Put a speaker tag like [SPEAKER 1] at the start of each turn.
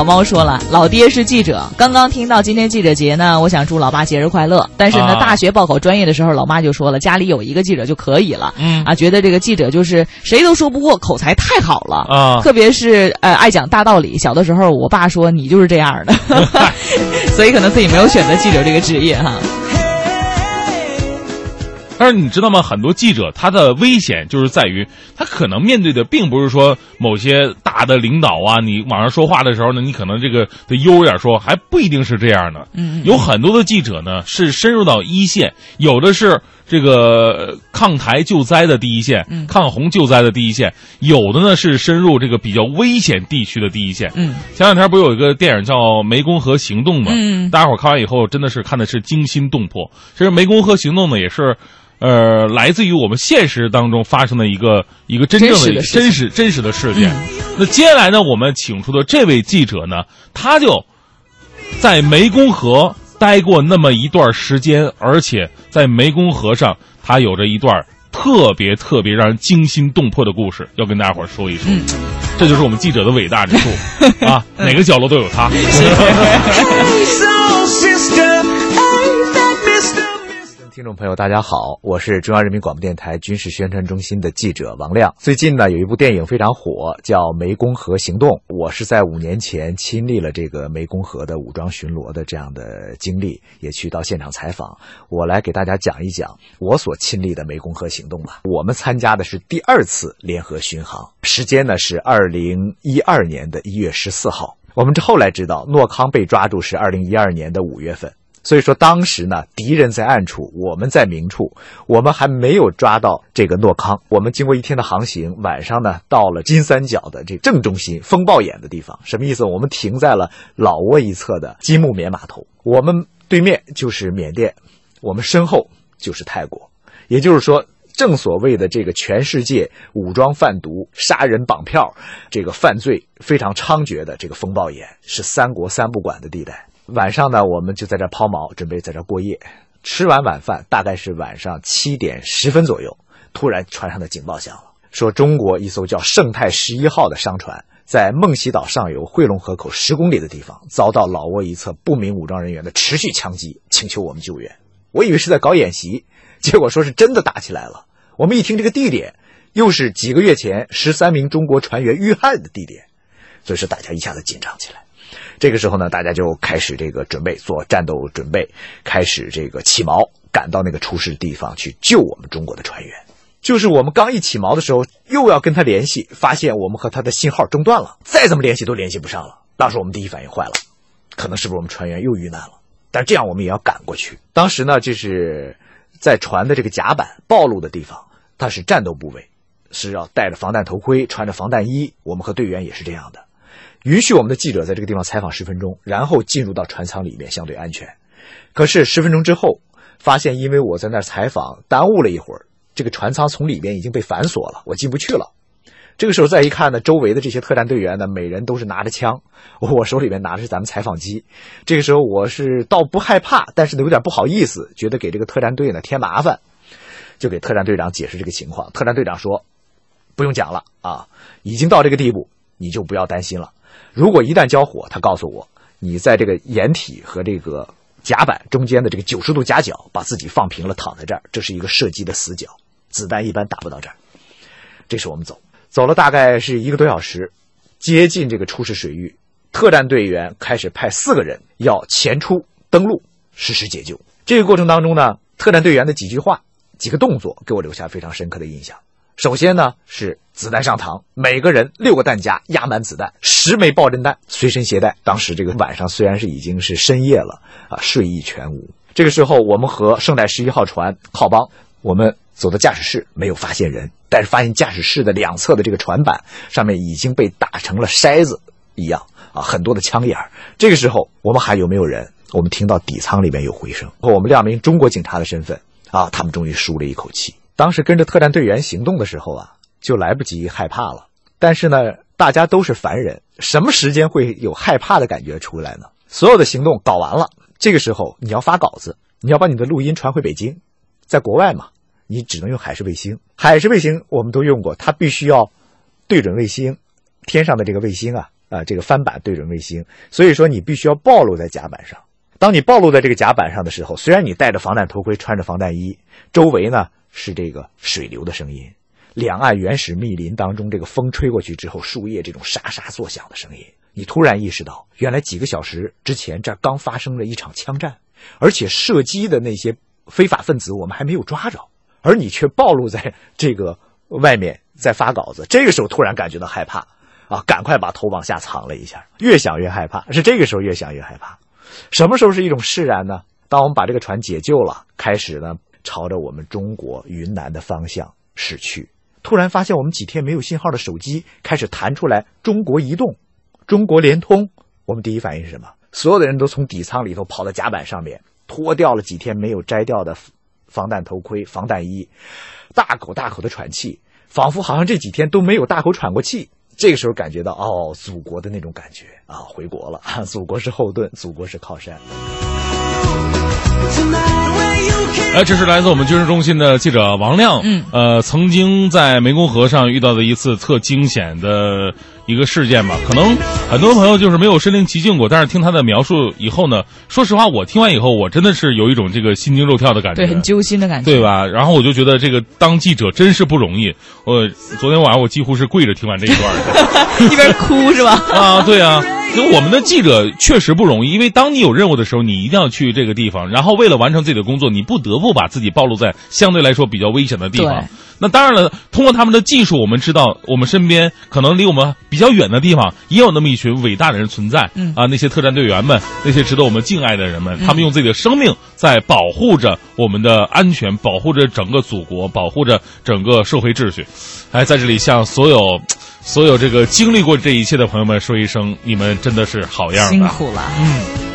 [SPEAKER 1] 老猫说了，老爹是记者，刚刚听到今天记者节呢，我想祝老爸节日快乐。但是呢，大学报考专业的时候，老妈就说了，家里有一个记者就可以了。嗯啊，觉得这个记者就是谁都说不过，口才太好了啊，特别是呃爱讲大道理。小的时候，我爸说你就是这样的，所以可能自己没有选择记者这个职业哈。
[SPEAKER 2] 但是你知道吗？很多记者他的危险就是在于，他可能面对的并不是说某些大的领导啊，你网上说话的时候呢，你可能这个的优点说还不一定是这样的。嗯，有很多的记者呢是深入到一线，有的是这个抗台救灾的第一线，抗洪救灾的第一线，有的呢是深入这个比较危险地区的第一线。嗯，前两天不有一个电影叫《湄公河行动》吗？嗯，大家伙看完以后真的是看的是惊心动魄。其实《湄公河行动》呢也是。呃，来自于我们现实当中发生的一个一个真正的真实真实的事件。那接下来呢，我们请出的这位记者呢，他就在湄公河待过那么一段时间，而且在湄公河上，他有着一段特别特别让人惊心动魄的故事，要跟大家伙说一说。这就是我们记者的伟大之处 啊，哪个角落都有他。
[SPEAKER 3] 听众朋友，大家好，我是中央人民广播电台军事宣传中心的记者王亮。最近呢，有一部电影非常火，叫《湄公河行动》。我是在五年前亲历了这个湄公河的武装巡逻的这样的经历，也去到现场采访。我来给大家讲一讲我所亲历的湄公河行动吧。我们参加的是第二次联合巡航，时间呢是二零一二年的一月十四号。我们这后来知道，诺康被抓住是二零一二年的五月份。所以说，当时呢，敌人在暗处，我们在明处，我们还没有抓到这个诺康。我们经过一天的航行，晚上呢，到了金三角的这正中心风暴眼的地方。什么意思？我们停在了老挝一侧的金木棉码头，我们对面就是缅甸，我们身后就是泰国。也就是说，正所谓的这个全世界武装贩毒、杀人绑票，这个犯罪非常猖獗的这个风暴眼，是三国三不管的地带。晚上呢，我们就在这抛锚，准备在这过夜。吃完晚饭，大概是晚上七点十分左右，突然船上的警报响了，说中国一艘叫“盛泰十一号”的商船在梦溪岛上游汇龙河口十公里的地方，遭到老挝一侧不明武装人员的持续枪击，请求我们救援。我以为是在搞演习，结果说是真的打起来了。我们一听这个地点，又是几个月前十三名中国船员遇害的地点，所以说大家一下子紧张起来。这个时候呢，大家就开始这个准备做战斗准备，开始这个起锚，赶到那个出事地方去救我们中国的船员。就是我们刚一起锚的时候，又要跟他联系，发现我们和他的信号中断了，再怎么联系都联系不上了。当时我们第一反应坏了，可能是不是我们船员又遇难了？但这样我们也要赶过去。当时呢，就是在船的这个甲板暴露的地方，它是战斗部位，是要戴着防弹头盔，穿着防弹衣。我们和队员也是这样的。允许我们的记者在这个地方采访十分钟，然后进入到船舱里面，相对安全。可是十分钟之后，发现因为我在那儿采访耽误了一会儿，这个船舱从里面已经被反锁了，我进不去了。这个时候再一看呢，周围的这些特战队员呢，每人都是拿着枪，我手里面拿的是咱们采访机。这个时候我是倒不害怕，但是呢有点不好意思，觉得给这个特战队呢添麻烦，就给特战队长解释这个情况。特战队长说：“不用讲了啊，已经到这个地步，你就不要担心了。”如果一旦交火，他告诉我，你在这个掩体和这个甲板中间的这个九十度夹角，把自己放平了，躺在这儿，这是一个射击的死角，子弹一般打不到这儿。这时我们走，走了大概是一个多小时，接近这个出事水域，特战队员开始派四个人要前出登陆实施解救。这个过程当中呢，特战队员的几句话、几个动作，给我留下非常深刻的印象。首先呢是子弹上膛，每个人六个弹夹压满子弹，十枚爆震弹随身携带。当时这个晚上虽然是已经是深夜了啊，睡意全无。这个时候，我们和圣代十一号船靠帮，我们走到驾驶室，没有发现人，但是发现驾驶室的两侧的这个船板上面已经被打成了筛子一样啊，很多的枪眼这个时候，我们还有没有人？我们听到底舱里面有回声，我们亮明中国警察的身份啊，他们终于舒了一口气。当时跟着特战队员行动的时候啊，就来不及害怕了。但是呢，大家都是凡人，什么时间会有害怕的感觉出来呢？所有的行动搞完了，这个时候你要发稿子，你要把你的录音传回北京，在国外嘛，你只能用海事卫星。海事卫星我们都用过，它必须要对准卫星，天上的这个卫星啊，啊，这个翻版对准卫星，所以说你必须要暴露在甲板上。当你暴露在这个甲板上的时候，虽然你戴着防弹头盔，穿着防弹衣，周围呢是这个水流的声音，两岸原始密林当中，这个风吹过去之后，树叶这种沙沙作响的声音，你突然意识到，原来几个小时之前这刚发生了一场枪战，而且射击的那些非法分子我们还没有抓着，而你却暴露在这个外面在发稿子。这个时候突然感觉到害怕啊，赶快把头往下藏了一下，越想越害怕，是这个时候越想越害怕。什么时候是一种释然呢？当我们把这个船解救了，开始呢朝着我们中国云南的方向驶去，突然发现我们几天没有信号的手机开始弹出来“中国移动”“中国联通”，我们第一反应是什么？所有的人都从底舱里头跑到甲板上面，脱掉了几天没有摘掉的防弹头盔、防弹衣，大口大口的喘气，仿佛好像这几天都没有大口喘过气。这个时候感觉到哦，祖国的那种感觉啊，回国了，祖国是后盾，祖国是靠山。
[SPEAKER 2] 哎，这是来自我们军事中心的记者王亮，
[SPEAKER 1] 嗯，
[SPEAKER 2] 呃，曾经在湄公河上遇到的一次特惊险的。一个事件吧，可能很多朋友就是没有身临其境过，但是听他的描述以后呢，说实话，我听完以后，我真的是有一种这个心惊肉跳的感觉，
[SPEAKER 1] 对，很揪心的感觉，
[SPEAKER 2] 对吧？然后我就觉得这个当记者真是不容易。我昨天晚上我几乎是跪着听完这一段，
[SPEAKER 1] 一边哭是吧？
[SPEAKER 2] 啊，对啊，就我们的记者确实不容易，因为当你有任务的时候，你一定要去这个地方，然后为了完成自己的工作，你不得不把自己暴露在相对来说比较危险的地方。那当然了，通过他们的技术，我们知道我们身边可能离我们比较远的地方，也有那么一群伟大的人存在。
[SPEAKER 1] 嗯
[SPEAKER 2] 啊，那些特战队员们，那些值得我们敬爱的人们，他们用自己的生命在保护着我们的安全，保护着整个祖国，保护着整个社会秩序。哎，在这里向所有所有这个经历过这一切的朋友们说一声，你们真的是好样的，
[SPEAKER 1] 辛苦了。
[SPEAKER 2] 嗯。